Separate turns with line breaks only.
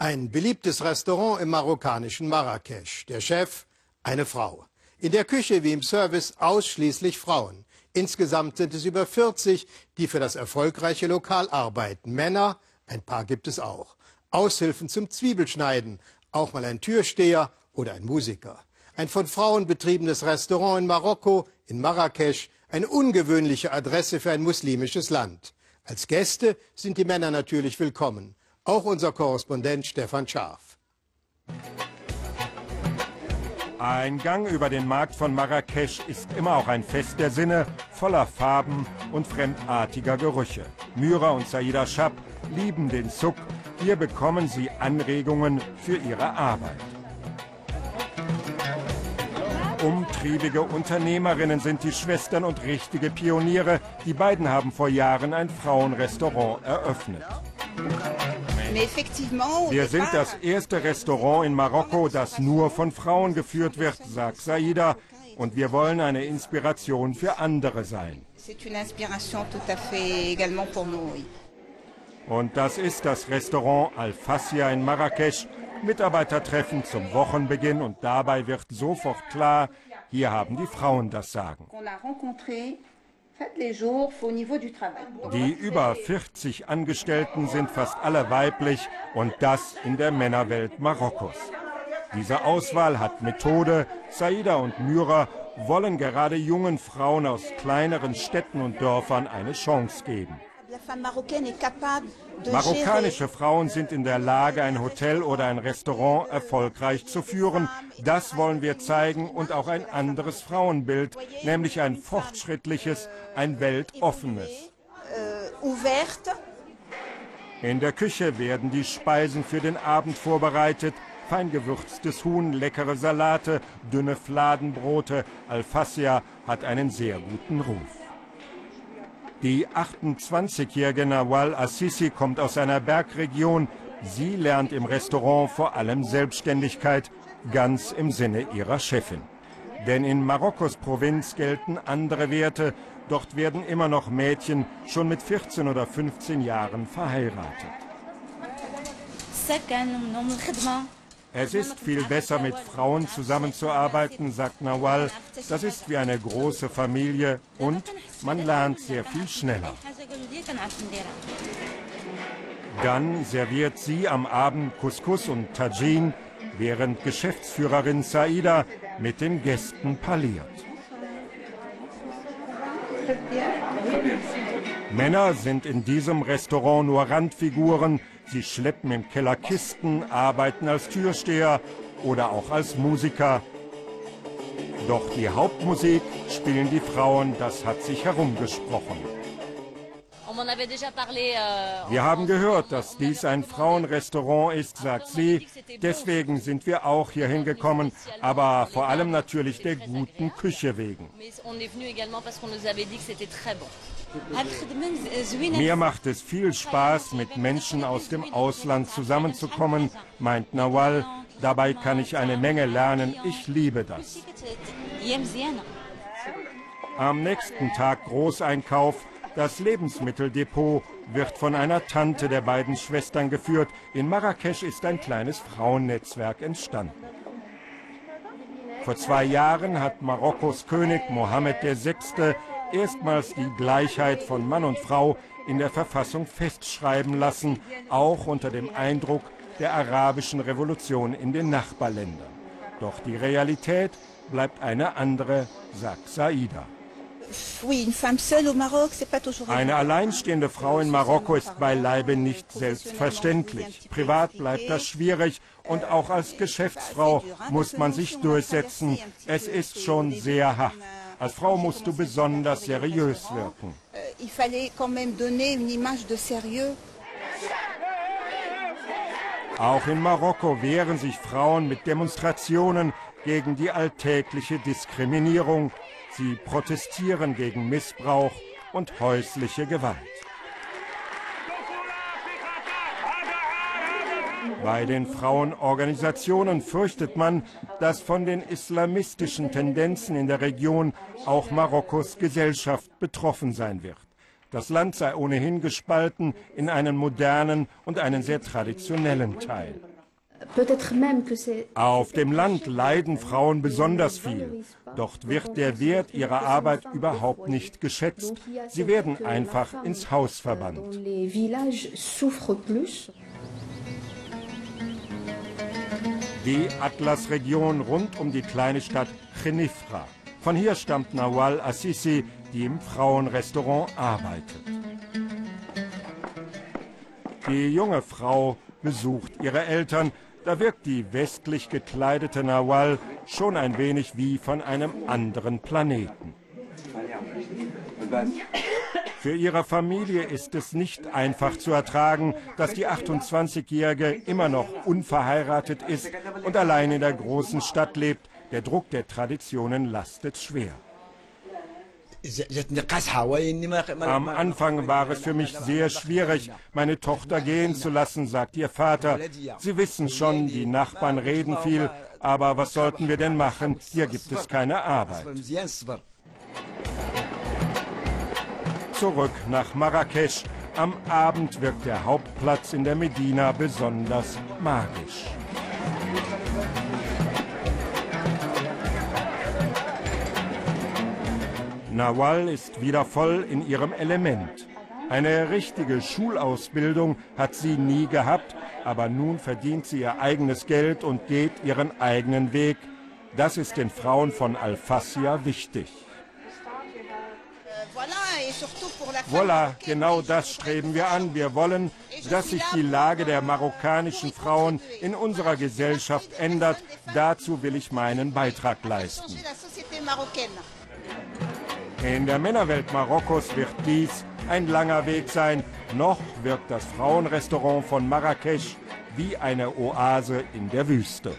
Ein beliebtes Restaurant im marokkanischen Marrakesch. Der Chef, eine Frau. In der Küche wie im Service ausschließlich Frauen. Insgesamt sind es über 40, die für das erfolgreiche Lokal arbeiten. Männer, ein paar gibt es auch. Aushilfen zum Zwiebelschneiden, auch mal ein Türsteher oder ein Musiker. Ein von Frauen betriebenes Restaurant in Marokko, in Marrakesch, eine ungewöhnliche Adresse für ein muslimisches Land. Als Gäste sind die Männer natürlich willkommen. Auch unser Korrespondent Stefan Scharf.
Ein Gang über den Markt von Marrakesch ist immer auch ein Fest der Sinne, voller Farben und fremdartiger Gerüche. Myra und Saida Schab lieben den Zuck. Hier bekommen sie Anregungen für ihre Arbeit. Umtriebige Unternehmerinnen sind die Schwestern und richtige Pioniere. Die beiden haben vor Jahren ein Frauenrestaurant eröffnet. Wir sind das erste Restaurant in Marokko, das nur von Frauen geführt wird, sagt Saida. Und wir wollen eine Inspiration für andere sein. Und das ist das Restaurant Al-Fassia in Marrakesch. Mitarbeitertreffen zum Wochenbeginn und dabei wird sofort klar, hier haben die Frauen das Sagen. Die über 40 Angestellten sind fast alle weiblich und das in der Männerwelt Marokkos. Diese Auswahl hat Methode. Saida und Myra wollen gerade jungen Frauen aus kleineren Städten und Dörfern eine Chance geben. Marokkanische Frauen sind in der Lage, ein Hotel oder ein Restaurant erfolgreich zu führen. Das wollen wir zeigen und auch ein anderes Frauenbild, nämlich ein fortschrittliches, ein weltoffenes. In der Küche werden die Speisen für den Abend vorbereitet. Feingewürztes Huhn, leckere Salate, dünne Fladenbrote. Alfassia hat einen sehr guten Ruf. Die 28-jährige Nawal Assisi kommt aus einer Bergregion. Sie lernt im Restaurant vor allem Selbstständigkeit, ganz im Sinne ihrer Chefin. Denn in Marokkos Provinz gelten andere Werte. Dort werden immer noch Mädchen schon mit 14 oder 15 Jahren verheiratet. Es ist viel besser, mit Frauen zusammenzuarbeiten, sagt Nawal. Das ist wie eine große Familie und man lernt sehr viel schneller. Dann serviert sie am Abend Couscous und Tajin, während Geschäftsführerin Saida mit den Gästen parliert. Männer sind in diesem Restaurant nur Randfiguren. Sie schleppen im Keller Kisten, arbeiten als Türsteher oder auch als Musiker. Doch die Hauptmusik spielen die Frauen, das hat sich herumgesprochen. Euh, wir haben gehört, dass dies ein Frauenrestaurant ist, sagt sie. Deswegen sind wir auch hier hingekommen, aber vor allem natürlich der guten Küche wegen. Mir macht es viel Spaß, mit Menschen aus dem Ausland zusammenzukommen, meint Nawal. Dabei kann ich eine Menge lernen. Ich liebe das. Am nächsten Tag Großeinkauf. Das Lebensmitteldepot wird von einer Tante der beiden Schwestern geführt. In Marrakesch ist ein kleines Frauennetzwerk entstanden. Vor zwei Jahren hat Marokkos König Mohammed VI erstmals die Gleichheit von Mann und Frau in der Verfassung festschreiben lassen, auch unter dem Eindruck der arabischen Revolution in den Nachbarländern. Doch die Realität bleibt eine andere, sagt Saida. Eine alleinstehende Frau in Marokko ist beileibe nicht selbstverständlich. Privat bleibt das schwierig und auch als Geschäftsfrau muss man sich durchsetzen. Es ist schon sehr hart. Als Frau musst du besonders seriös wirken. Auch in Marokko wehren sich Frauen mit Demonstrationen gegen die alltägliche Diskriminierung. Sie protestieren gegen Missbrauch und häusliche Gewalt. Bei den Frauenorganisationen fürchtet man, dass von den islamistischen Tendenzen in der Region auch Marokkos Gesellschaft betroffen sein wird. Das Land sei ohnehin gespalten in einen modernen und einen sehr traditionellen Teil. Auf dem Land leiden Frauen besonders viel. Dort wird der Wert ihrer Arbeit überhaupt nicht geschätzt. Sie werden einfach ins Haus verbannt. Die Atlasregion rund um die kleine Stadt Chenifra. Von hier stammt Nawal Assisi, die im Frauenrestaurant arbeitet. Die junge Frau besucht ihre Eltern. Da wirkt die westlich gekleidete Nawal schon ein wenig wie von einem anderen Planeten. Für ihre Familie ist es nicht einfach zu ertragen, dass die 28-Jährige immer noch unverheiratet ist und allein in der großen Stadt lebt. Der Druck der Traditionen lastet schwer. Am Anfang war es für mich sehr schwierig, meine Tochter gehen zu lassen, sagt ihr Vater. Sie wissen schon, die Nachbarn reden viel, aber was sollten wir denn machen? Hier gibt es keine Arbeit. Zurück nach Marrakesch. Am Abend wirkt der Hauptplatz in der Medina besonders magisch. Nawal ist wieder voll in ihrem Element. Eine richtige Schulausbildung hat sie nie gehabt, aber nun verdient sie ihr eigenes Geld und geht ihren eigenen Weg. Das ist den Frauen von Al-Fassia wichtig. Voilà, genau das streben wir an. Wir wollen, dass sich die Lage der marokkanischen Frauen in unserer Gesellschaft ändert. Dazu will ich meinen Beitrag leisten. In der Männerwelt Marokkos wird dies ein langer Weg sein. Noch wirkt das Frauenrestaurant von Marrakesch wie eine Oase in der Wüste.